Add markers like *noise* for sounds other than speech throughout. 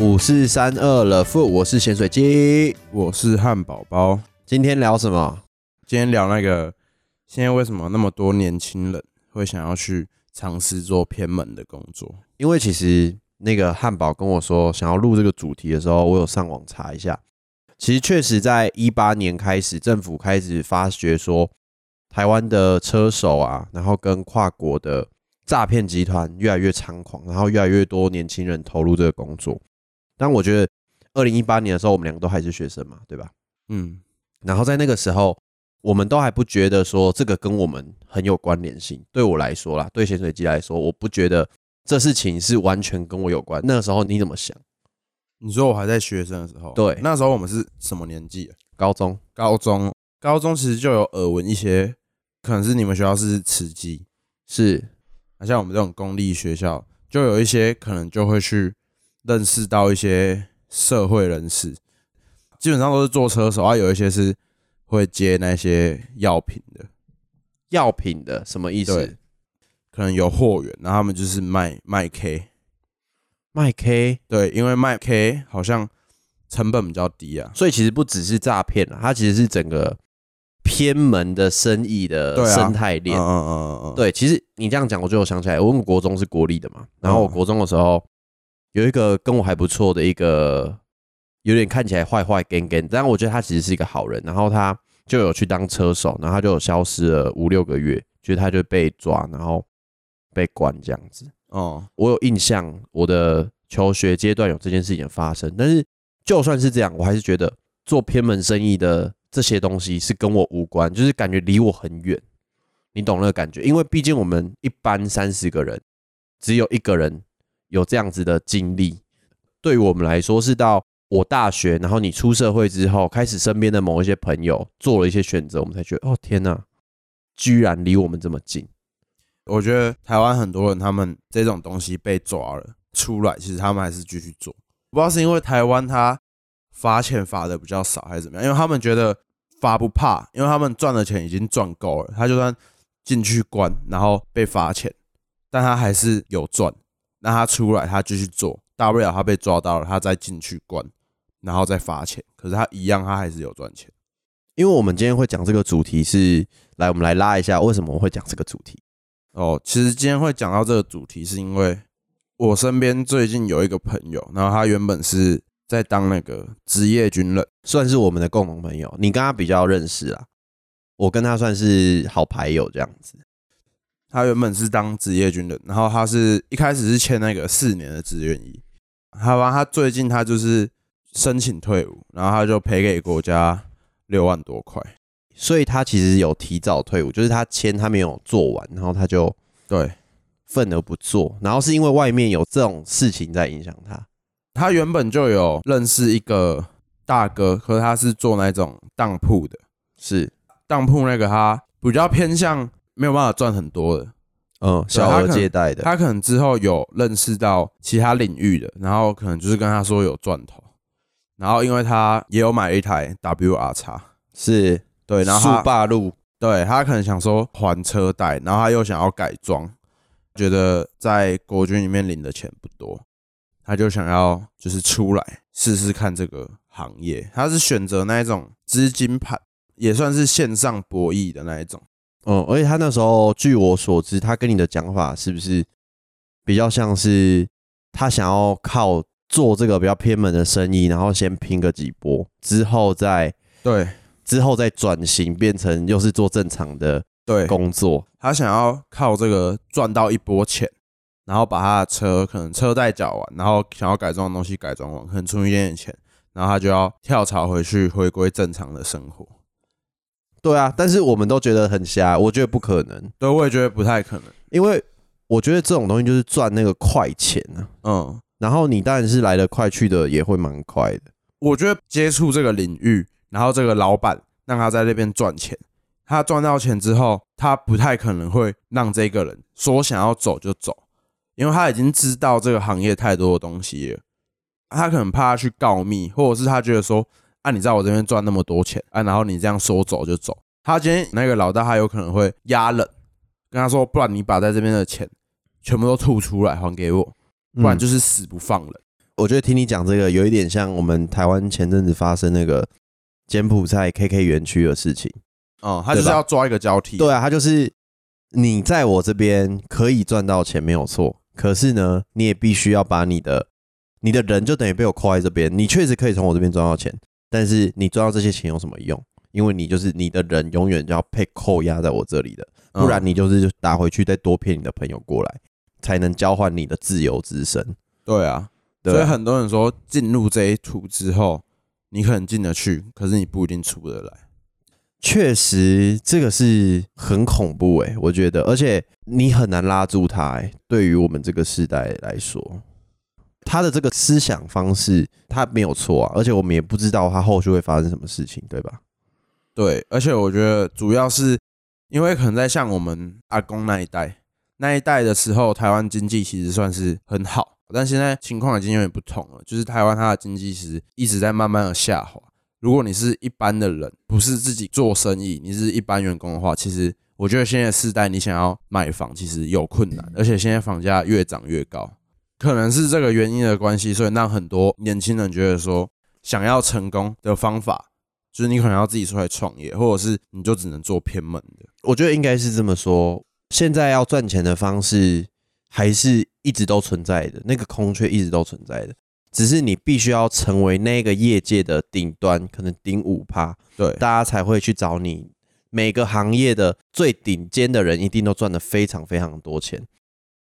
五四三二了负，我是咸水鸡。我是汉堡包。今天聊什么？今天聊那个，现在为什么那么多年轻人会想要去尝试做偏门的工作？因为其实那个汉堡跟我说想要录这个主题的时候，我有上网查一下。其实确实在一八年开始，政府开始发觉说，台湾的车手啊，然后跟跨国的诈骗集团越来越猖狂，然后越来越多年轻人投入这个工作。但我觉得二零一八年的时候，我们两个都还是学生嘛，对吧？嗯，然后在那个时候，我们都还不觉得说这个跟我们很有关联性。对我来说啦，对潜水机来说，我不觉得这事情是完全跟我有关。那个时候你怎么想？你说我还在学生的时候，对那时候我们是什么年纪啊？高中高中，高中其实就有耳闻一些，可能是你们学校是慈济，是啊，像我们这种公立学校，就有一些可能就会去认识到一些社会人士，基本上都是做车手啊，有一些是会接那些药品的，药品的什么意思？对？可能有货源，然后他们就是卖卖 K，卖 K，对，因为卖 K 好像成本比较低啊，所以其实不只是诈骗了，它其实是整个偏门的生意的生态链。嗯嗯嗯嗯。嗯，对，其实你这样讲，我就有想起来，我们国中是国立的嘛，然后我嗯。国中的时候有一个跟我还不错的一个，有点看起来坏坏 gang gang，但我觉得他其实是一个好人，然后他就有去当车手，然后他就有消失了五六个月，就是他就被抓，然后被关这样子。哦，我有印象，我的求学阶段有这件事情发生，但是就算是这样，我还是觉得做偏门生意的这些东西是跟我无关，就是感觉离我很远，你懂那个感觉？因为毕竟我们一般三十个人，只有一个人有这样子的经历，对我们来说是到我大学，然后你出社会之后，开始身边的某一些朋友做了一些选择，我们才觉得，哦天哪，居然离我们这么近。我觉得台湾很多人他们这种东西被抓了出来，其实他们还是继续做。不知道是因为台湾他罚钱罚的比较少，还是怎么样？因为他们觉得罚不怕，因为他们赚的钱已经赚够了，他就算进去关，然后被罚钱，但他还是有赚。那他出来，他继续做，大不了他被抓到了，他再进去关，然后再罚钱。可是他一样，他还是有赚钱。因为我们今天会讲这个主题是，来我们来拉一下为什么我会讲这个主题。哦，其实今天会讲到这个主题，是因为我身边最近有一个朋友，然后他原本是在当那个职业军人，算是我们的共同朋友，你跟他比较认识啦，我跟他算是好牌友这样子。他原本是当职业军人，然后他是一开始是签那个四年的志愿役，好吧，他最近他就是申请退伍，然后他就赔给国家六万多块，所以他其实有提早退伍，就是他签他没有做完，然后他就对愤而不做，然后是因为外面有这种事情在影响他。他原本就有认识一个大哥，可是他是做那种当铺的，是，当铺那个他比较偏向没有办法赚很多的。嗯，小额借贷的，他可能之后有认识到其他领域的，然后可能就是跟他说有赚头，然后因为他也有买一台 WR 叉，是。对，然后速霸路，对他可能想说还车贷，然后他又想要改装，觉得在国军里面领的钱不多，他就想要就是出来试试看这个行业，他是选择那一种资金盘，也算是线上博弈的那一种。嗯，而且他那时候，据我所知，他跟你的讲法是不是比较像是他想要靠做这个比较偏门的生意，然后先拼个几波，之后再对之后再转型变成又是做正常的对，工作。他想要靠这个赚到一波钱，然后把他的车可能车贷缴完，然后想要改装的东西改装完，可能存一点点钱，然后他就要跳槽回去，回归正常的生活。对啊，但是我们都觉得很瞎，我觉得不可能，对，我也觉得不太可能。因为我觉得这种东西就是赚那个快钱啊。嗯，然后你当然是来得快去的也会蛮快的。我觉得接触这个领域，然后这个老板让他在那边赚钱，他赚到钱之后，他不太可能会让这个人说想要走就走，因为他已经知道这个行业太多的东西了，他可能怕他去告密，或者是他觉得说，啊，你在我这边赚那么多钱啊，然后你这样说走就走，他今天那个老大他有可能会压人，跟他说，不然你把在这边的钱全部都吐出来还给我，不然嗯就是死不放人。我觉得听你讲这个，有一点像我们台湾前阵子发生那个柬埔寨 KK 园区的事情。哦，他就是要抓一个交替。对啊，他就是你在我这边可以赚到钱没有错，可是呢，你也必须要把你的你的人就等于被我扣在这边，你确实可以从我这边赚到钱，但是你赚到这些钱有什么用？因为你就是你的人永远就要被扣押在我这里的，嗯，不然你就是打回去再多骗你的朋友过来，才能交换你的自由之身。对啊，所以很多人说进入这一途之后，你可能进得去，可是你不一定出得来。确实，这个是很恐怖诶、我觉得，而且你很难拉住他诶、对于我们这个时代来说，他的这个思想方式他没有错啊，而且我们也不知道他后续会发生什么事情，对吧？对，而且我觉得主要是因为可能在像我们阿公那一代那一代的时候，台湾经济其实算是很好，但现在情况已经有点不同了，就是台湾它的经济其实一直在慢慢的下滑。如果你是一般的人，不是自己做生意，你是一般员工的话，其实我觉得现在世代你想要买房其实有困难，而且现在房价越涨越高，可能是这个原因的关系，所以让很多年轻人觉得说，想要成功的方法就是你可能要自己出来创业，或者是你就只能做偏门的。我觉得应该是这么说，现在要赚钱的方式还是一直都存在的，那个空缺一直都存在的，只是你必须要成为那个业界的顶端，可能顶五趴，对，大家才会去找你。每个行业的最顶尖的人一定都赚得非常非常多钱，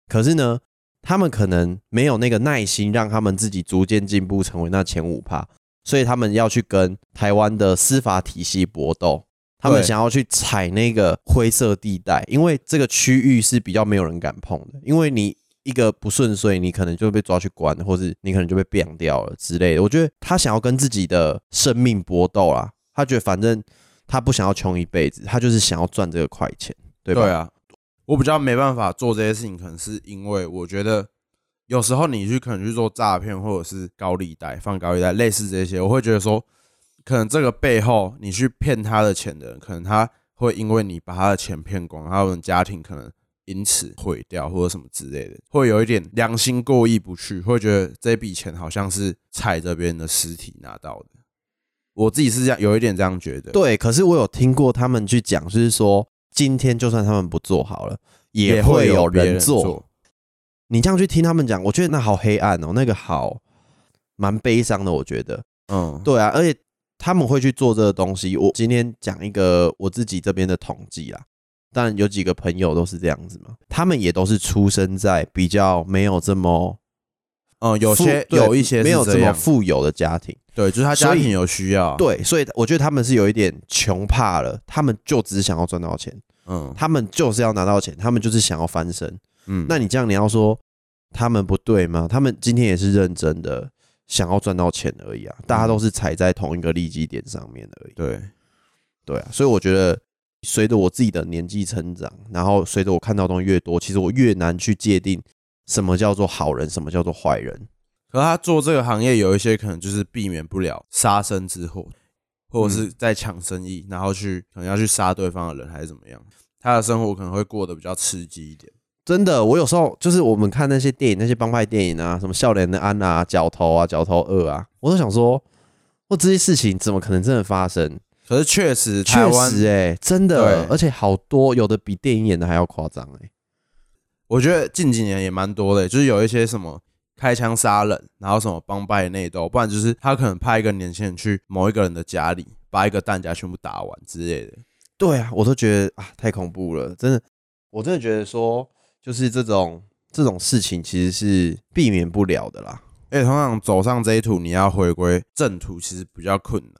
可是呢，他们可能没有那个耐心，让他们自己逐渐进步成为那前五趴，所以他们要去跟台湾的司法体系搏斗，他们想要去踩那个灰色地带，因为这个区域是比较没有人敢碰的，因为你一个不顺遂，你可能就被抓去关，或是你可能就被毙掉了之类的。我觉得他想要跟自己的生命搏斗啦，他觉得反正他不想要穷一辈子，他就是想要赚这个快钱，对吧？对啊，我比较没办法做这些事情，可能是因为我觉得有时候你去可能去做诈骗或者是高利贷、放高利贷，类似这些，我会觉得说，可能这个背后你去骗他的钱的人，可能他会因为你把他的钱骗光，他们家庭可能因此毁掉或者什么之类的，会有一点良心过意不去，会觉得这笔钱好像是踩着别人的尸体拿到的。我自己是这样，有一点这样觉得。对，可是我有听过他们去讲，就是说今天就算他们不做好了，也会会有别人人做。你这样去听他们讲，我觉得那好黑暗哦，那个好蛮悲伤的，我觉得。嗯，对啊，而且他们会去做这个东西。我今天讲一个我自己这边的统计啦，当然有几个朋友都是这样子嘛，他们也都是出生在比较没有这么嗯，有富些对有一些没有这么样，富有的家庭。对，就是他家所以庭有需要，，对，所以我觉得他们是有一点穷怕了，他们就只想要赚到钱，嗯他们就是要拿到钱，他们就是想要翻身。嗯，那你这样你要说他们不对吗？他们今天也是认真的想要赚到钱而已啊，大家都是踩在同一个利基点上面而已。对，对啊，所以我觉得随着我自己的年纪成长，然后随着我看到的东西越多，其实我越难去界定什么叫做好人，什么叫做坏人。可他做这个行业有一些可能就是避免不了杀身之祸，或者嗯是在抢生意，然后去可能要去杀对方的人还是怎么样，他的生活可能会过得比较刺激一点。真的，我有时候就是我们看那些电影，那些帮派电影啊，什么笑脸的安啊、角头啊、角头二啊，我都想说，我这些事情怎么可能真的发生？可是确实，确湾实、欸，真的，而且好多，有的比电影演的还要夸张哎。我觉得近几年也蛮多的，就是有一些什么开枪杀人，然后什么帮派内斗，不然就是他可能派一个年轻人去某一个人的家里，把一个弹夹全部打完之类的。对啊，我都觉得啊，太恐怖了，真的，我真的觉得说，就是这种这种事情其实是避免不了的啦。而且通常走上这一途，你要回归正途，其实比较困难。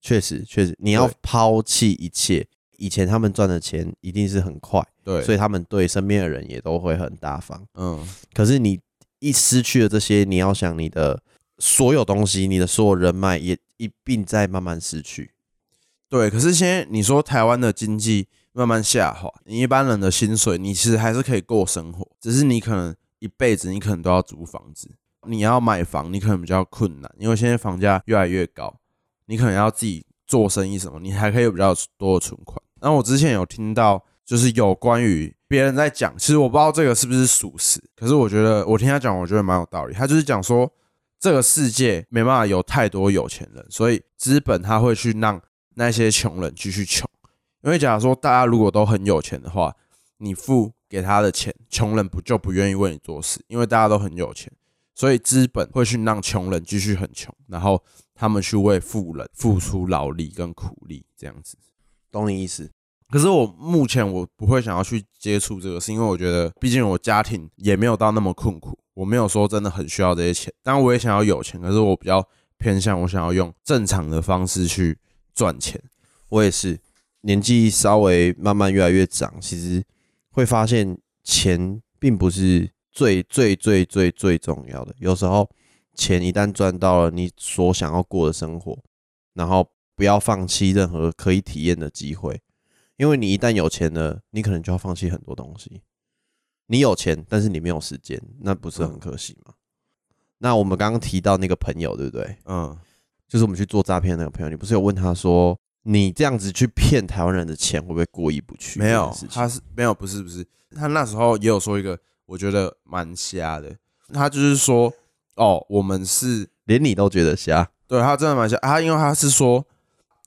确实，确实，你要对抛弃一切。以前他们赚的钱一定是很快，对，所以他们对身边的人也都会很大方。嗯，可是你一失去了这些，你要想你的所有东西，你的所有人脉也一并在慢慢失去。对。可是现在你说台湾的经济慢慢下滑，你一般人的薪水，你其实还是可以过生活，只是你可能一辈子你可能都要租房子，你要买房，你可能比较困难，因为现在房价越来越高，你可能要自己做生意什么，你还可以有比较多的存款。然后我之前有听到，就是有关于别人在讲，其实我不知道这个是不是属实，可是我觉得我听他讲，我觉得蛮有道理。他就是讲说，这个世界没办法有太多有钱人，所以资本他会去让那些穷人继续穷。因为假如说大家如果都很有钱的话，你付给他的钱，穷人不就不愿意为你做事？因为大家都很有钱，所以资本会去让穷人继续很穷，然后他们去为富人付出劳力跟苦力，这样子。懂你意思？可是我目前我不会想要去接触这个，是因为我觉得，毕竟我家庭也没有到那么困苦，我没有说真的很需要这些钱。当然我也想要有钱，可是我比较偏向我想要用正常的方式去赚钱。我也是，年纪稍微慢慢越来越长，其实会发现钱并不是最最最最最重要的。有时候钱一旦赚到了你所想要过的生活，然后不要放弃任何可以体验的机会。因为你一旦有钱了，你可能就要放弃很多东西。你有钱，但是你没有时间，那不是很可惜吗？那我们刚刚提到那个朋友，对不对？嗯，就是我们去做诈骗那个朋友，你不是有问他说，你这样子去骗台湾人的钱，会不会过意不去？没有他是没有，不是不是，他那时候也有说一个，我觉得蛮瞎的。他就是说，哦，我们是连你都觉得瞎，对他真的蛮瞎。他因为他是说，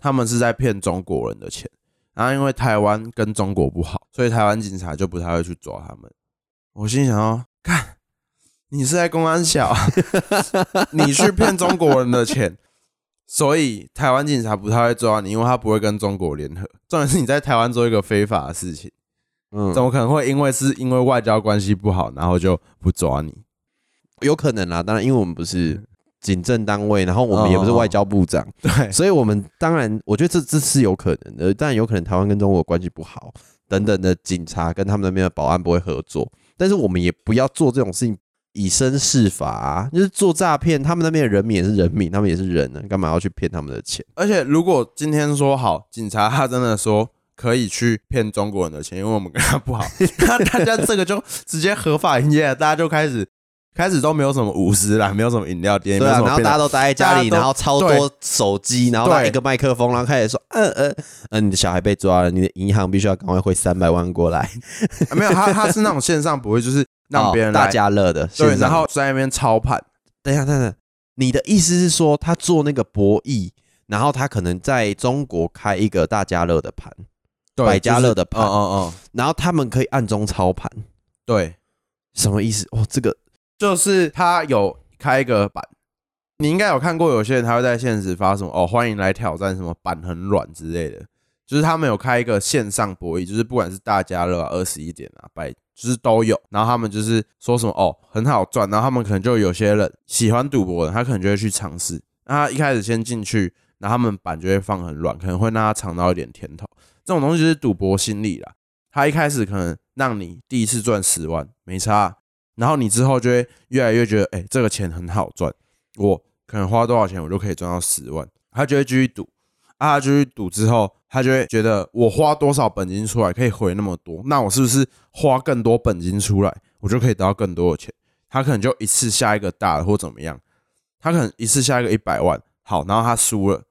他们是在骗中国人的钱。然后因为台湾跟中国不好，所以台湾警察就不太会去抓他们。我心想哦，看你是在公安小啊，*laughs* 你去骗中国人的钱，所以台湾警察不太会抓你，因为他不会跟中国联合。重点是你在台湾做一个非法的事情，嗯怎，么可能会因为是因为外交关系不好，然后就不抓你？有可能啦。当然，因为我们不是警政单位，然后我们也不是外交部长，*laughs* 对，所以我们当然，我觉得这这是有可能的。但有可能台湾跟中国关系不好，等等的警察跟他们那边的保安不会合作。但是我们也不要做这种事情，以身试法啊，就是做诈骗。他们那边的人民也是人民，他们也是人呢，干嘛要去骗他们的钱？而且如果今天说好，警察他真的说可以去骗中国人的钱，因为我们跟他不好，那大家这个就直接合法营业，大家就开始开始都没有什么舞狮啦，没有什么饮料店，对啊，然后大家都待在家里，然后超多手机，然后拿一个麦克风，然后开始说，嗯嗯嗯，你的小孩被抓了，你的银行必须要赶快汇三百万过来，啊没有他他是那种线上不会，就是让别人哦大来、家乐的，对，然后在那边操盘，等一下，等一下，你的意思是说，他做那个博弈，然后他可能在中国开一个大家乐的盘，对百家乐的盘就是嗯嗯嗯，然后他们可以暗中操盘，对，什么意思？哦，这个就是他有开一个板。你应该有看过，有些人他会在现实发什么哦，欢迎来挑战什么板很软之类的，就是他们有开一个线上博弈，就是不管是大家乐啊、二十一点啊、百，就是都有。然后他们就是说什么哦很好赚，然后他们可能就有些人喜欢赌博的，他可能就会去尝试。那他一开始先进去，然后他们板就会放很软，可能会让他尝到一点甜头。这种东西就是赌博心理啦。他一开始可能让你第一次赚十万没差，然后你之后就会越来越觉得，哎、这个钱很好赚，我可能花多少钱我就可以赚到十万，他就会继续赌，啊，他继续赌之后，他就会觉得我花多少本金出来可以回那么多，那我是不是花更多本金出来，我就可以得到更多的钱？他可能就一次下一个大的或怎么样，他可能一次下一个一百万，好，然后他输了，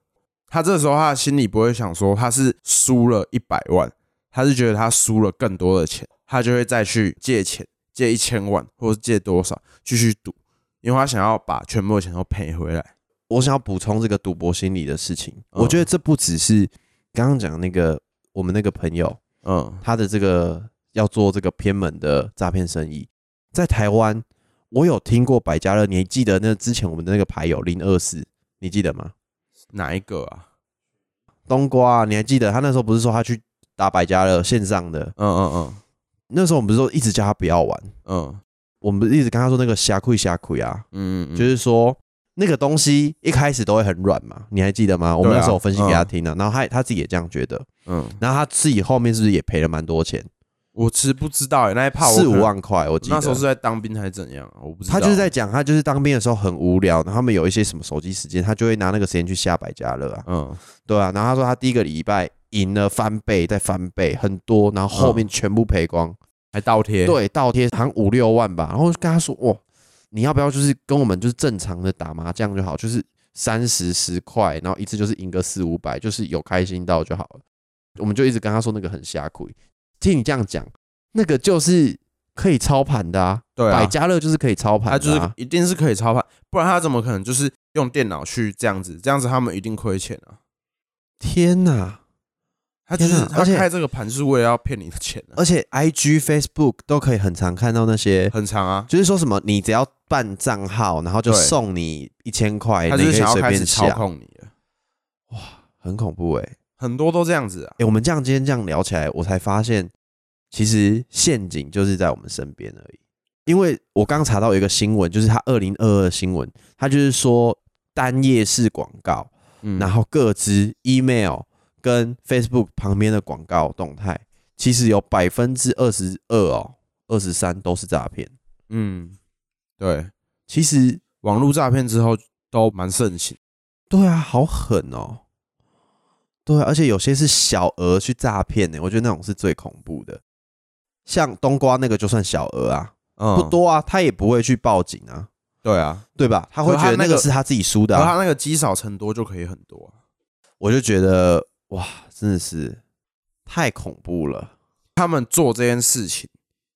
他这时候他心里不会想说他是输了一百万，他是觉得他输了更多的钱，他就会再去借钱，借一千万或者借多少继续赌，因为他想要把全部的钱都赔回来。我想要补充这个赌博心理的事情。嗯我觉得这不只是刚刚讲那个我们那个朋友嗯，他的这个要做这个偏门的诈骗生意，在台湾我有听过百家乐，你还记得那之前我们的那个牌友零二四，你记得吗？哪一个啊？冬瓜、啊，你还记得他那时候不是说他去打百家乐线上的？嗯嗯嗯那时候我们不是说一直叫他不要玩，嗯我们不是一直跟他说那个瞎亏瞎亏啊，嗯嗯，就是说那个东西一开始都会很软嘛，你还记得吗？我们那时候有分析给他听的、然后他他自己也这样觉得，嗯，然后他自己后面是不是也赔了蛮多钱？我其实不知道哎，那一怕我四五万块，我记得那时候是在当兵还是怎样啊？我不知道。他就是在讲，他就是当兵的时候很无聊，然后他们有一些什么手机时间，他就会拿那个时间去下百家乐啊，嗯对啊。然后他说他第一个礼拜赢了翻倍，再翻倍很多，然后后面全部赔光，还倒贴，对，倒贴好像五六万吧。然后跟他说，哇，你要不要就是跟我们就是正常的打麻将就好，就是三十十块，然后一次就是赢个四五百，就是有开心到就好了。我们就一直跟他说那个很瞎亏。听你这样讲，那个就是可以操盘的啊，对啊百家乐就是可以操盘他就是一定是可以操盘，不然他怎么可能就是用电脑去这样子？这样子他们一定亏钱啊！天哪！他就是他开这个盘就是为了要骗你的钱啊，而且 I G、Facebook 都可以很常看到那些，很长啊。就是说什么你只要办账号，然后就对送你一千块，他就是可以想要开始便下，操控你了，很恐怖哎、欸。很多都这样子啊。哎、我们这样今天这样聊起来，我才发现，其实陷阱就是在我们身边而已。因为我刚查到有一个新闻，就是他二零二二新闻，他就是说单页式广告，嗯然后各支 email 跟 Facebook 旁边的广告动态，其实有百分之二十二哦，二十三都是诈骗。嗯，对，其实网络诈骗之后都蛮盛行。对啊，好狠哦。对啊，而且有些是小额去诈骗呢，我觉得那种是最恐怖的。像冬瓜那个就算小额啊，嗯，不多啊，他也不会去报警啊，对啊，对吧？他会觉得那个是他自己输的、他那个积少成多就可以很多啊。我就觉得哇，真的是太恐怖了。他们做这件事情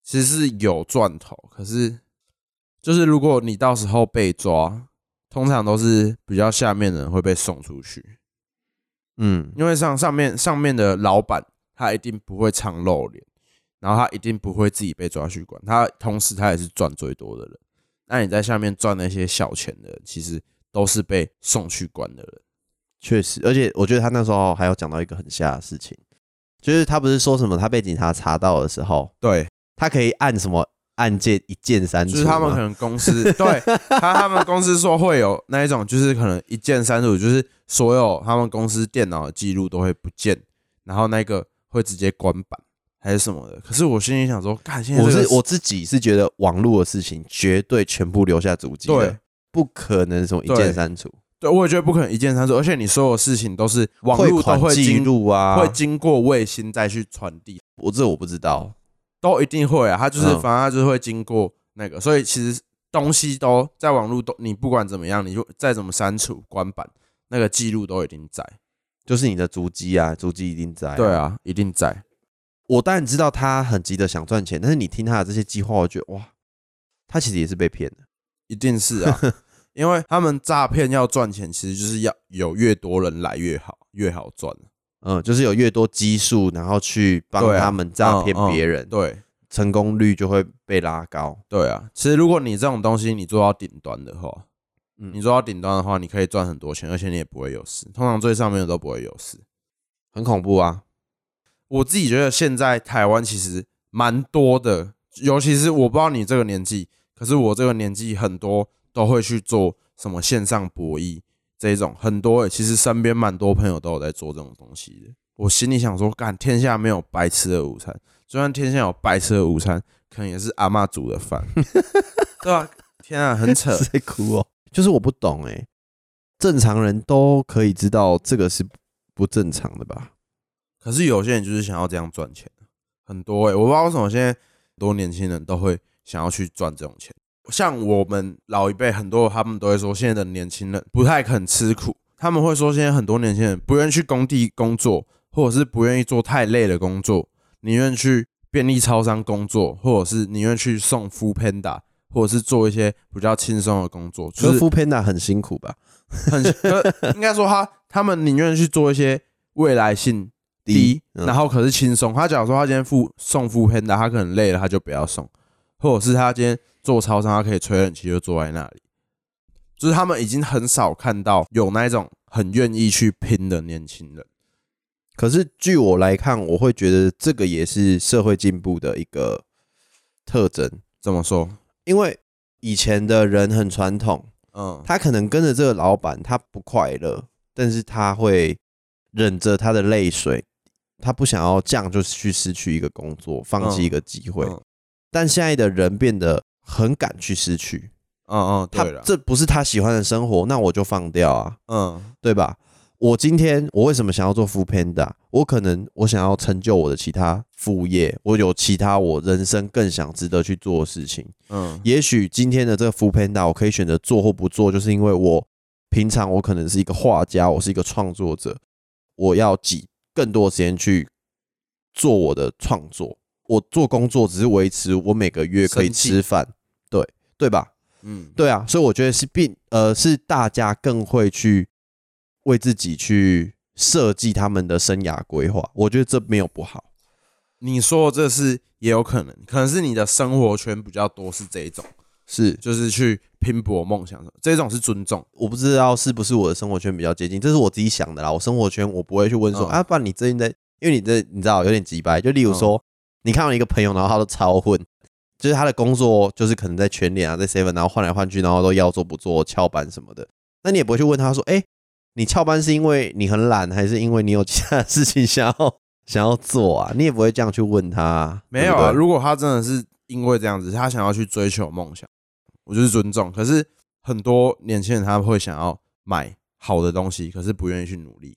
其实是有赚头，可是就是如果你到时候被抓，通常都是比较下面的人会被送出去，嗯，因为上上面上面的老板他一定不会常露脸，然后他一定不会自己被抓去关，他同时他也是赚最多的人。那你在下面赚那些小钱的，其实都是被送去关的人。确实，而且我觉得他那时候还有讲到一个很吓的事情，就是他不是说什么他被警察查到的时候，对，他可以按什么按键一键删除，就是他们可能公司对他他们公司说会有那一种，就是可能一键删除，就是所有他们公司电脑的记录都会不见，然后那个会直接关板还是什么的。可是我心里想说，干，现在这个我是我自己是觉得网络的事情绝对全部留下足迹的对，不可能什么一对键删除，对，我也觉得不可能一键删除，而且你所有事情都是网汇络都会记录啊，会经过卫星再去传递，我这我不知道，都一定会啊。它就是嗯反正它就是会经过那个，所以其实东西都在网络都你不管怎么样，你就再怎么删除关板，那个记录都一定在。就是你的足迹啊，足迹一定在、对，啊，一定在。我当然知道他很急的想赚钱，但是你听他的这些计划，我觉得哇，他其实也是被骗的。一定是啊，*laughs* 因为他们诈骗要赚钱，其实就是要有越多人来越好，越好赚。嗯，就是有越多基数，然后去帮他们诈骗别人，对成功率就会被拉高。对啊，其实如果你这种东西你做到顶端的话，嗯你做到顶端的话，你可以赚很多钱，而且你也不会有事。通常最上面的都不会有事。很恐怖啊！我自己觉得现在台湾其实蛮多的，尤其是我不知道你这个年纪，可是我这个年纪很多都会去做什么线上博弈这一种，很多、欸、其实身边蛮多朋友都有在做这种东西的。我心里想说，干天下没有白吃的午餐，就算天下有白吃的午餐，可能也是阿妈煮的饭，*laughs* 对吧、天啊，很扯。在哭哦，就是我不懂哎、正常人都可以知道这个是不正常的吧？可是有些人就是想要这样赚钱，很多哎、我不知道为什么现在很多年轻人都会想要去赚这种钱。像我们老一辈很多，他们都会说，现在的年轻人不太肯吃苦，他们会说，现在很多年轻人不愿意去工地工作，或者是不愿意做太累的工作，宁愿去便利超商工作，或者是宁愿去送 f o o Panda，或者是做一些比较轻松的工作，就是可是 f Panda 很辛苦吧？很可应该说他他们宁愿去做一些未来性低，嗯然后可是轻松。他假如说他今天付送付 Panda，他可能累了，他就不要送，或者是他今天做超商，他可以吹冷气就坐在那里。就是他们已经很少看到有那一种很愿意去拼的年轻人。可是据我来看，我会觉得这个也是社会进步的一个特征，怎么说？因为以前的人很传统，嗯，他可能跟着这个老板，他不快乐，但是他会忍着他的泪水，他不想要这样就去失去一个工作，放弃一个机会。嗯但现在的人变得很敢去失去，嗯嗯，他对了，这不是他喜欢的生活，那我就放掉啊，嗯。对吧？我今天我为什么想要做 f o o Panda？我可能我想要成就我的其他副业，我有其他我人生更想值得去做的事情。嗯。也许今天的这个 f o o Panda 我可以选择做或不做，就是因为我平常我可能是一个画家，我是一个创作者，我要挤更多的时间去做我的创作，我做工作只是维持我每个月可以生计。吃饭，对对吧？嗯，对啊，所以我觉得是并呃是大家更会去为自己去设计他们的生涯规划，我觉得这没有不好。你说这是也有可能，可能是你的生活圈比较多是这一种，是就是去拼搏梦想的，这种是尊重。我不知道是不是我的生活圈比较接近，这是我自己想的啦。我生活圈我不会去问说、嗯啊，不然你最近在，因为你这你知道有点急白，就例如说、你看到一个朋友，然后他都超混，就是他的工作就是可能在全联啊，在 seven，然后换来换去，然后都要做不做翘班什么的，那你也不会去问他说，哎、你翘班是因为你很懒，还是因为你有其他的事情想要想要做啊？你也不会这样去问他啊，没有啊，对对如果他真的是因为这样子，他想要去追求梦想，我就是尊重。可是很多年轻人他会想要买好的东西，可是不愿意去努力，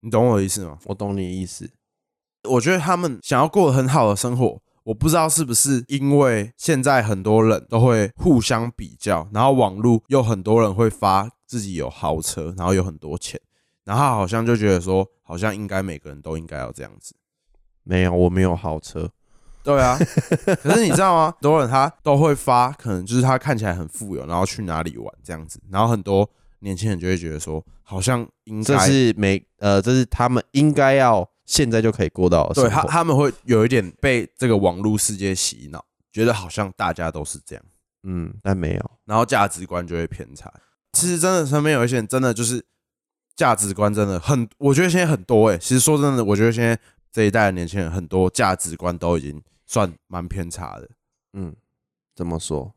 你懂我的意思吗？我懂你的意思。我觉得他们想要过很好的生活，我不知道是不是因为现在很多人都会互相比较，然后网络又很多人会发自己有豪车，然后有很多钱，然后好像就觉得说，好像应该每个人都应该要这样子。没有，我没有豪车。对啊，*laughs* 可是你知道吗？很多人他都会发，可能就是他看起来很富有，然后去哪里玩这样子，然后很多年轻人就会觉得说，好像应这该是每呃，这是他们应该要现在就可以过到对他活。他们会有一点被这个网络世界洗脑，觉得好像大家都是这样，嗯，但没有。然后价值观就会偏差。其实真的身边有一些人真的就是价值观真的很，我觉得现在很多哎、其实说真的，我觉得现在这一代的年轻人很多价值观都已经算蛮偏差的。嗯，怎么说？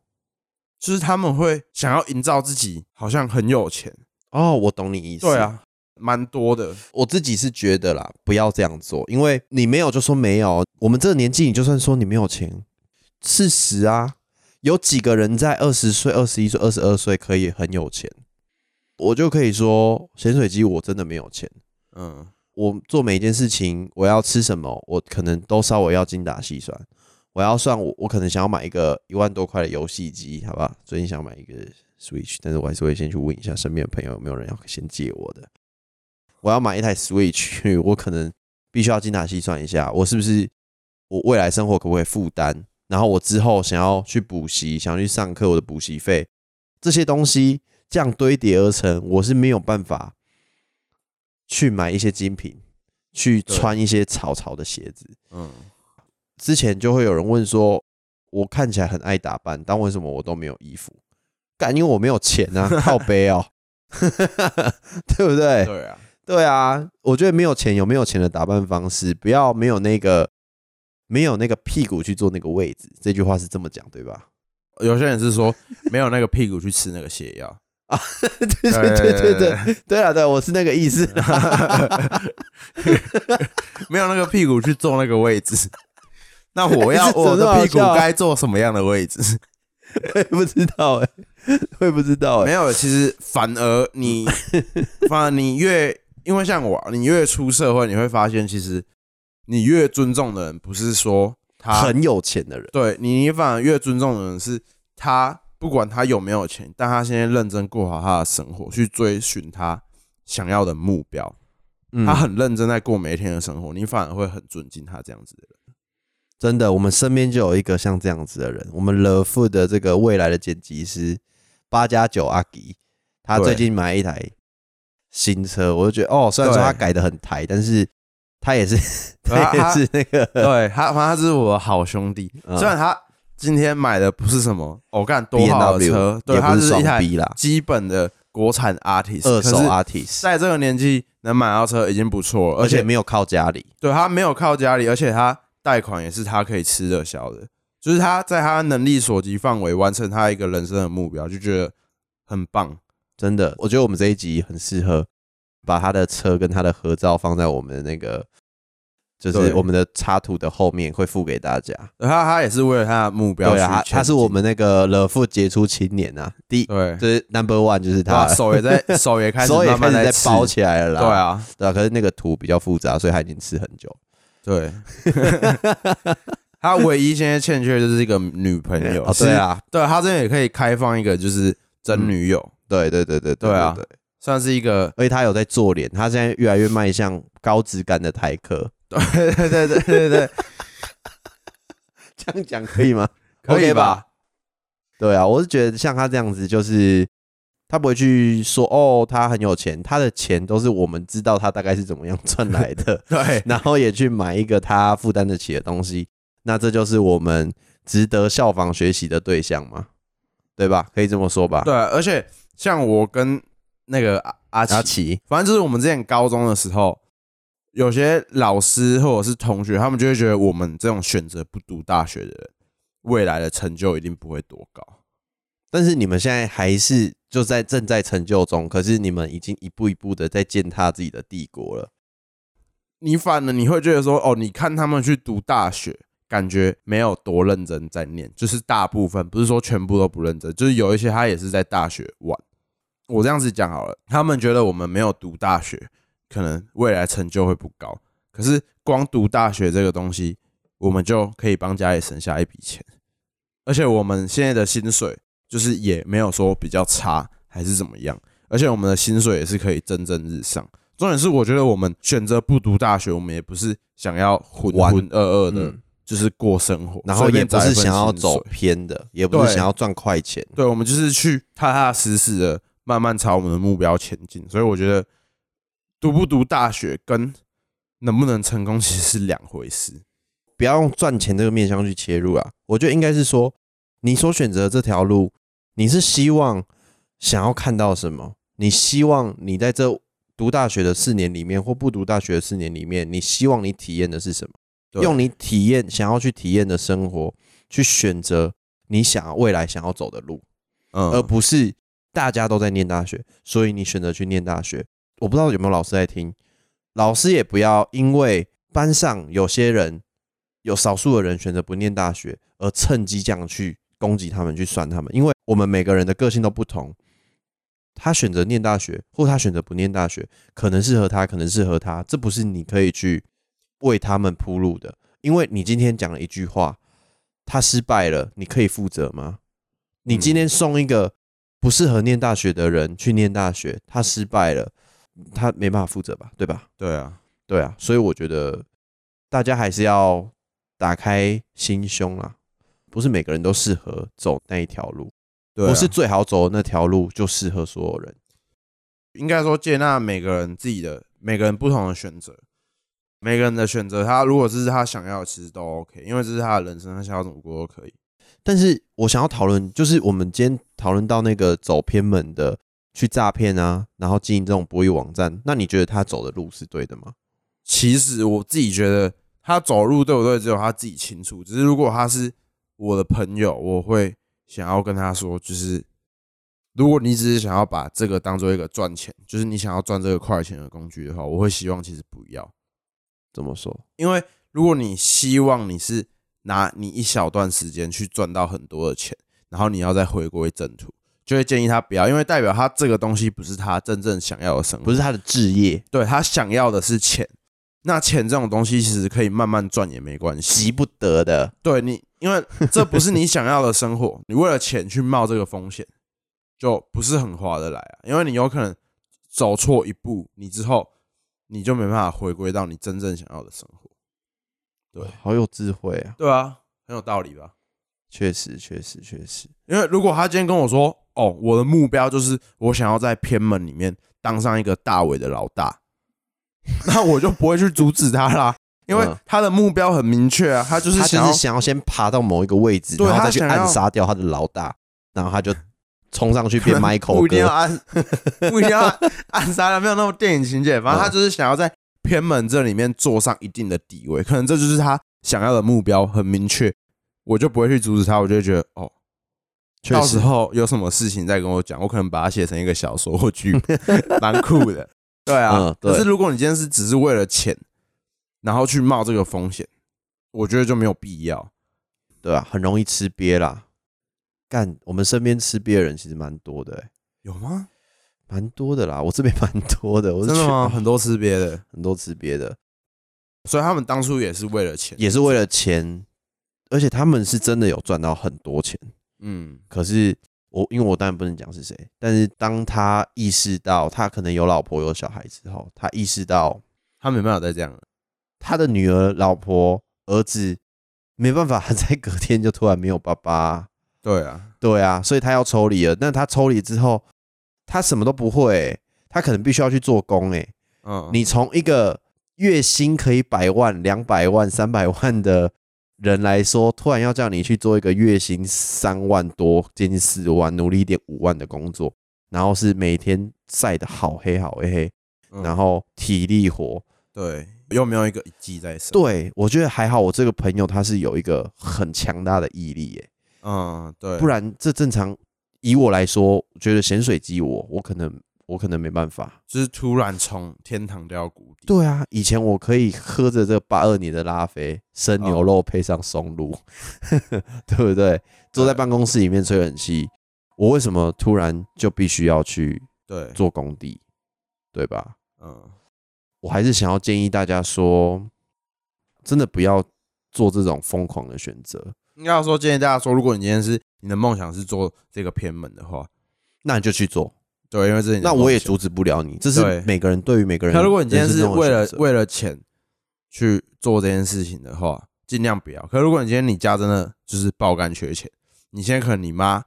就是他们会想要营造自己好像很有钱，哦，我懂你意思。对，啊，蛮多的。我自己是觉得啦，不要这样做，因为你没有就说没有。我们这个年纪，你就算说你没有钱，事实啊，有几个人在二十岁、二十一岁、二十二岁可以很有钱？我就可以说，潜水机我真的没有钱。嗯，我做每一件事情，我要吃什么，我可能都稍微要精打细算。我要算我，我可能想要买一个一万多块的游戏机，好吧？最近想买一个 Switch，但是我还是会先去问一下身边的朋友有没有人要先借我的。我要买一台 Switch，*laughs* 我可能必须要精打细算一下，我是不是我未来生活可不可以负担？然后我之后想要去补习，想要去上课，我的补习费这些东西这样堆叠而成，我是没有办法去买一些精品，去穿一些潮潮的鞋子。嗯，之前就会有人问说，我看起来很爱打扮，但为什么我都没有衣服？干，因为我没有钱啊，*laughs* 靠背哦，*laughs* 对不对？对啊，对啊，我觉得没有钱有没有钱的打扮方式，不要没有那个没有那个屁股去坐那个位置。这句话是这么讲对吧？有些人是说没有那个屁股去吃那个泻药，*laughs* 对对对对对对啊，对，我是那个意思。*laughs* 没有那个屁股去坐那个位置。*laughs* 那我要我的屁股该坐什么样的位置？我也不知道哎、我也不知道哎、没有，其实反而你，反而你越因为像我啊，你越出社会，你会发现，其实你越尊重的人，不是说他很有钱的人，对你，你反而越尊重的人是他，不管他有没有钱，但他现在认真过好他的生活，去追寻他想要的目标，嗯。他很认真在过每一天的生活，你反而会很尊敬他这样子的人。真的，我们身边就有一个像这样子的人，我们乐富的这个未来的剪辑师八加九阿吉，他最近买一台新车，我就觉得哦，虽然说对他改的很台，但是他也是 *laughs* 他也是那个对他，反正他是我的好兄弟。嗯虽然他今天买的不是什么我干、多的车，对，也不是双他是一台 B 啦，基本的国产 artist，二手 artist，在这个年纪能买到车已经不错了，而且而且没有靠家里，对他没有靠家里，而且他贷款也是他可以吃得消的，就是他在他能力所及范围完成他一个人生的目标，就觉得很棒。真的，我觉得我们这一集很适合把他的车跟他的合照放在我们的那个，就是我们的插图的后面会附给大家。他他也是为了他的目标对啊，他是我们那个乐富杰出青年啊，第一对，就是 number one 就是他他手也在 *laughs* 手也开始手也慢慢吃开始在包起来了啦。对，啊，对啊，可是那个图比较复杂，所以他已经吃很久。对。他唯一现在欠缺就是一个女朋友，*laughs* 哦，对啊，对他这边也可以开放一个就是真女友，对对对对对啊对，算是一个而且他有在做脸，他现在越来越迈向高质感的台客。*laughs* 对对对对对对，这样讲可以吗？*laughs* 可以吧吧？对啊，我是觉得像他这样子，就是他不会去说哦，他很有钱，他的钱都是我们知道他大概是怎么样赚来的，*laughs* 对，然后也去买一个他负担得起的东西，那这就是我们值得效仿学习的对象嘛，对吧？可以这么说吧？对，而且像我跟那个阿阿奇，阿奇，反正就是我们之前高中的时候，有些老师或者是同学，他们就会觉得我们这种选择不读大学的人，未来的成就一定不会多高。但是你们现在还是就在正在成就中，可是你们已经一步一步的在践踏自己的帝国了。你反了你会觉得说，哦，你看他们去读大学，感觉没有多认真在念，就是大部分不是说全部都不认真，就是有一些他也是在大学玩。我这样子讲好了，他们觉得我们没有读大学，可能未来成就会不高。可是光读大学这个东西，我们就可以帮家里省下一笔钱，而且我们现在的薪水就是也没有说比较差还是怎么样，而且我们的薪水也是可以蒸蒸日上。重点是，我觉得我们选择不读大学，我们也不是想要浑浑噩噩的，嗯就是过生活，然后也不是想要走偏的，也不是想要赚快钱。对，我们就是去踏踏实实的慢慢朝我们的目标前进。所以我觉得读不读大学跟能不能成功其实是两回事。不要用赚钱这个面向去切入啊。我觉得应该是说，你所选择的这条路，你是希望想要看到什么？你希望你在这读大学的四年里面，或不读大学的四年里面，你希望你体验的是什么？对用你体验想要去体验的生活，去选择你想要未来想要走的路，嗯，而不是大家都在念大学，所以你选择去念大学。我不知道有没有老师在听，老师也不要因为班上有些人有少数的人选择不念大学，而趁机这样去攻击他们，去酸他们，因为我们每个人的个性都不同。他选择念大学，或他选择不念大学，可能适合他，可能适合他，这不是你可以去为他们铺路的。因为你今天讲了一句话，他失败了，你可以负责吗？你今天送一个不适合念大学的人去念大学，他失败了，他没办法负责吧？对吧？对啊，对啊，所以我觉得大家还是要打开心胸啊，不是每个人都适合走那一条路，对啊不是最好走的那条路就适合所有人。应该说接纳每个人自己的每个人不同的选择，每个人的选择，他如果这是他想要的，其实都 OK，因为这是他的人生，他想要怎么过都可以。但是我想要讨论，就是我们今天讨论到那个走偏门的去诈骗啊，然后经营这种博弈网站，那你觉得他走的路是对的吗？其实我自己觉得他走路对不对，只有他自己清楚。只是如果他是我的朋友，我会想要跟他说，就是如果你只是想要把这个当做一个赚钱，就是你想要赚这个快钱的工具的话，我会希望其实不要，怎么说？因为如果你希望你是拿你一小段时间去赚到很多的钱，然后你要再回归正途，就会建议他不要，因为代表他这个东西不是他真正想要的生活，不是他的置业，对他想要的是钱。那钱这种东西其实可以慢慢赚也没关系，急不得的。对你，因为这不是你想要的生活，你为了钱去冒这个风险，就不是很划得来啊。因为你有可能走错一步，你之后你就没办法回归到你真正想要的生活。对好有智慧啊！对啊，很有道理吧？确实，确实，确实。因为如果他今天跟我说，哦，我的目标就是我想要在偏门里面当上一个大伟的老大，*laughs* 那我就不会去阻止他啦，因为嗯他的目标很明确啊，他就是他就想要是想要先爬到某一个位置，然后再去暗杀掉他的老大，然后他就冲上去变 *laughs* Michael 不一定要哥。暗，*laughs* 不一定要暗杀，没有那么电影情节。反正他就是想要在偏门这里面坐上一定的地位，可能这就是他想要的目标，很明确。我就不会去阻止他，我就会觉得哦，到时，候有什么事情再跟我讲，我可能把它写成一个小说或剧，*laughs* 蛮酷的。对啊，可是如果你今天是只是为了钱，然后去冒这个风险，我觉得就没有必要。对啊，很容易吃瘪啦。干，我们身边吃瘪的人其实蛮多的、欸，有吗？蛮多的啦。我这边蛮多的，我是真的吗？很多吃瘪的，很多吃瘪的，所以他们当初也是为了钱，也是为了钱，而且他们是真的有赚到很多钱。嗯，可是我因为我当然不能讲是谁，但是当他意识到他可能有老婆有小孩之后，他意识到他没办法再这样了。他的女儿、老婆、儿子没办法，*laughs* 在隔天就突然没有爸爸。对啊，对啊，所以他要抽离了。那他抽离之后，他什么都不会欸、他可能必须要去做工哎、嗯，你从一个月薪可以百万、两百万、三百万的人来说，突然要叫你去做一个月薪三万多、接近四万、努力一点五万的工作，然后是每天晒得好黑好黑，嗯然后体力活。对，又没有一个一技在身。对我觉得还好，我这个朋友他是有一个很强大的毅力耶、嗯，对，不然这正常以我来说，我觉得咸水鸡我我可能我可能没办法。就是突然从天堂掉谷底。对啊，以前我可以喝着这八二年的拉菲生牛肉配上松露，*laughs* 对不对？坐在办公室里面吹冷气，我为什么突然就必须要去对，做工地，对吧？嗯，我还是想要建议大家说，真的不要做这种疯狂的选择。应该要说建议大家说，如果你今天是你的梦想是做这个偏门的话，那你就去做，对，因为这是你的那我也梦想阻止不了你。这是每个人对于每个人。那如果你今天是为了为了钱去做这件事情的话，尽量不要。可如果你今天你家真的就是爆肝缺钱，你现在可能你妈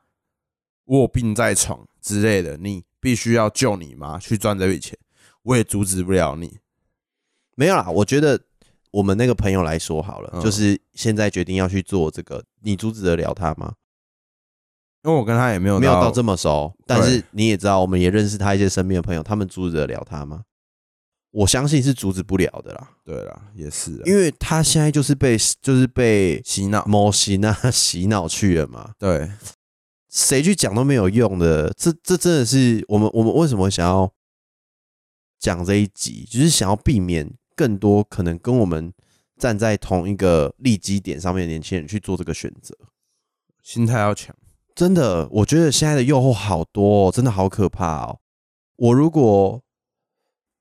卧病在床之类的，你必须要救你妈去赚这笔钱，我也阻止不了你。没有啦，我觉得我们那个朋友来说好了，嗯就是现在决定要去做这个，你阻止得了他吗？因为我跟他也没有没有到到这么熟，但是你也知道，我们也认识他一些身边的朋友，他们阻止得了他吗？我相信是阻止不了的啦，对啦，也是啊，因为他现在就是被就是被洗脑。某洗那洗脑去了嘛，对，谁去讲都没有用的。这这真的是我们我们为什么想要讲这一集，就是想要避免更多可能跟我们站在同一个利基点上面的年轻人去做这个选择。心态要强。真的，我觉得现在的诱惑好多、哦，真的好可怕哦。我如果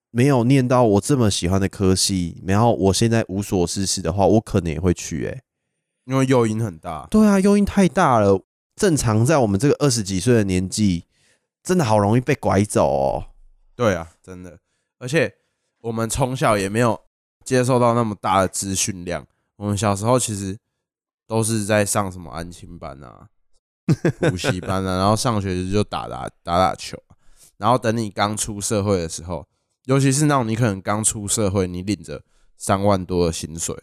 没有念到我这么喜欢的科系，然后我现在无所事事的话，我可能也会去、欸。因为诱因很大。对啊，诱因太大了。正常在我们这个二十几岁的年纪，真的好容易被拐走哦。对啊，真的，而且我们从小也没有接受到那么大的资讯量。我们小时候其实都是在上什么安亲班啊、补习班啊，*laughs* 然后上学就打打打打球。然后等你刚出社会的时候，尤其是那种你可能刚出社会，你领着三万多的薪水，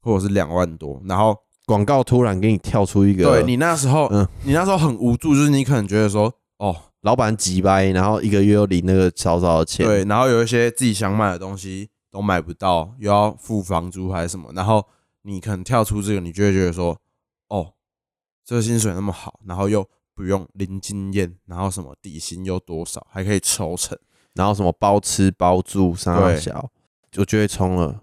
或者是两万多，然后广告突然给你跳出一个，对你那时候，嗯你那时候很无助，就是你可能觉得说，哦，老板急掰，然后一个月又领那个少少的钱，对，然后有一些自己想买的东西都买不到，又要付房租还是什么，然后你可能跳出这个，你就会觉得说，哦，这个薪水那么好，然后又不用零经验，然后什么底薪又多少，还可以抽成，然后什么包吃包住上对。小，就就会冲了。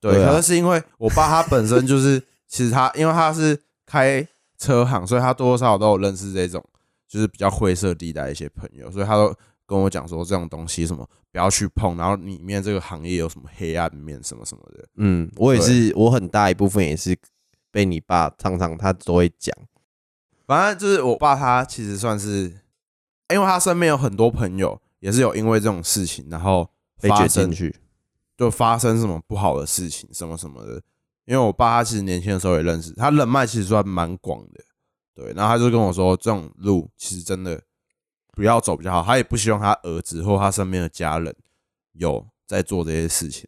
对，可是是因为我爸他本身就是，其实他因为他是开车行，所以他多多少少都有认识这种就是比较灰色地带一些朋友，所以他都跟我讲说这种东西什么不要去碰，然后里面这个行业有什么黑暗面什么什么的。嗯，我也是，我很大一部分也是被你爸常常他都会讲，反正就是我爸他其实算是，因为他身边有很多朋友也是有因为这种事情，然后被发生卷进去。就发生什么不好的事情，什么什么的。因为我爸他其实年轻的时候也认识，他人脉其实算蛮广的，对。然后他就跟我说，这种路其实真的不要走比较好。他也不希望他儿子或他身边的家人有在做这些事情，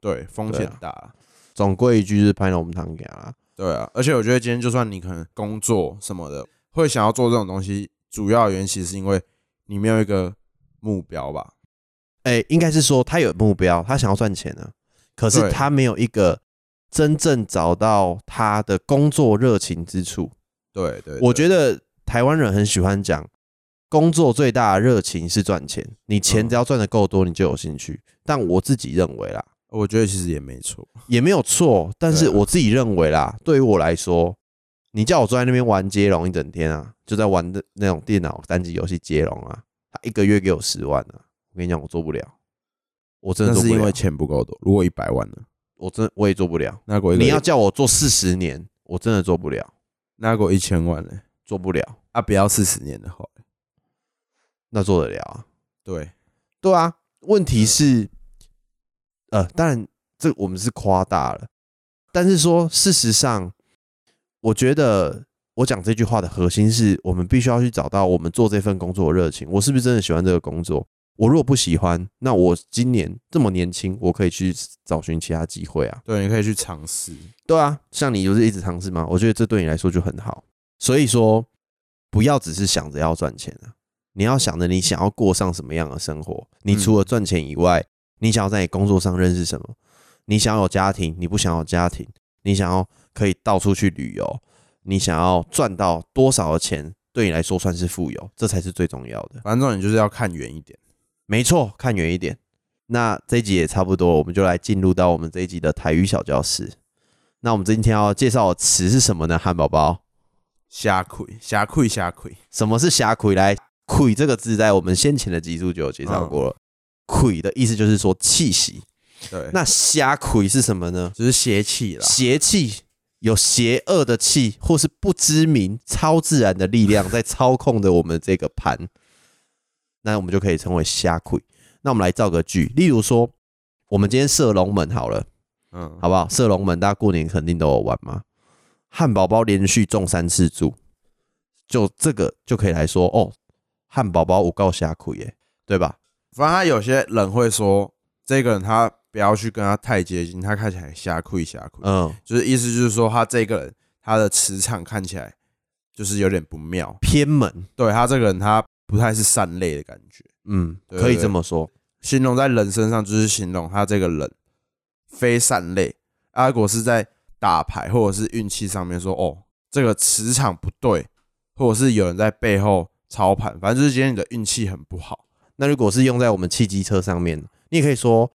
对，风险大。总归一句是拍龙堂给他。对啊，而且我觉得今天就算你可能工作什么的，会想要做这种东西，主要原因其实是因为你没有一个目标吧。哎、应该是说他有目标，他想要赚钱啊，可是他没有一个真正找到他的工作热情之处。对对我觉得得台湾人很喜欢讲，工作最大的热情是赚钱，你钱嗯只要赚的够多，你就有兴趣。但我自己认为啦，我觉得其实也没错。也没有错，但是我自己认为啦，对于我来说，你叫我坐在那边玩接龙一整天啊，就在玩的那种电脑单机游戏接龙啊，他一个月给我十万啊，我跟你讲，我做不了，我真的是因为钱不够多。如果一百万呢？我真我也做不了。那你要叫我做四十年，我真的做不了，那给我一千万呢？做不了，啊，不要四十年的话，那做得了啊？对，对啊，问题是，呃，当然这我们是夸大了。但是说事实上，我觉得我讲这句话的核心是我们必须要去找到我们做这份工作的热情。我是不是真的喜欢这个工作？我如果不喜欢，那我今年这么年轻，我可以去找寻其他机会啊。对，你可以去尝试。对啊，像你就是一直尝试嘛，我觉得这对你来说就很好。所以说，不要只是想着要赚钱啊，你要想着你想要过上什么样的生活。你除了赚钱以外，你想要在你工作上认识什么？你想要有家庭，你不想要家庭？你想要可以到处去旅游？你想要赚到多少的钱？对你来说算是富有，这才是最重要的。反正重点就是要看远一点。没错，看远一点。那这一集也差不多，我们就来进入到我们这一集的台语小教室。那我们今天要介绍的词是什么呢？汉堡包，虾亏，虾亏，虾亏。什么是虾亏？来，亏这个字在我们先前的集数就有介绍过了。亏的意思就是说气息。对，那虾亏是什么呢？就是邪气啦，邪气，有邪恶的气，或是不知名、超自然的力量在操控着我们这个盘。那我们就可以称为虾亏。那我们来造个句，例如说，我们今天射龙门好了，嗯，好不好？射龙门，大家过年肯定都有玩嘛？汉堡包连续中三次注，就这个就可以来说哦，汉堡包我告虾亏耶，对吧？反正他有些人会说，这个人他不要去跟他太接近，他看起来虾亏虾亏，嗯，就是意思就是说他这个人他的磁场看起来就是有点不妙，偏门，对他这个人他。不太是善类的感觉，嗯，可以这么说，形容在人身上就是形容他这个人非善类。阿果是在打牌或者是运气上面说，哦，这个磁场不对，或者是有人在背后操盘，反正就是今天你的运气很不好。那如果是用在我们汽机车上面，你也可以说，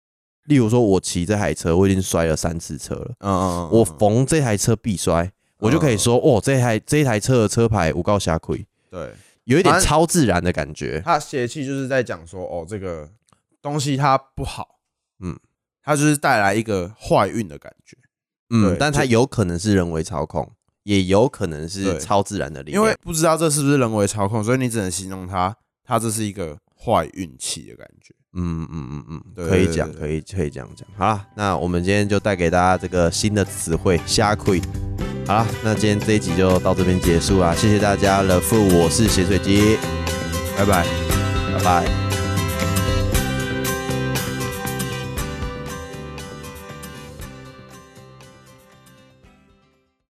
例如说我骑这台车，我已经摔了三次车了，嗯嗯，我逢这台车必摔，我就可以说，哦，这台这台车的车牌无告瞎亏，对。有一点超自然的感觉，他邪气就是在讲说，哦，这个东西它不好，嗯，它就是带来一个坏运的感觉，嗯，但它有可能是人为操控，也有可能是超自然的力量，因为不知道这是不是人为操控，所以你只能形容它，它这是一个坏运气的感觉，嗯嗯嗯嗯，可以讲，可以可以这样讲，好了，那我们今天就带给大家这个新的词汇，虾亏。好啦，那今天这一集就到这边结束啦，谢谢大家了，父，我是咸水鸡，拜拜，拜拜。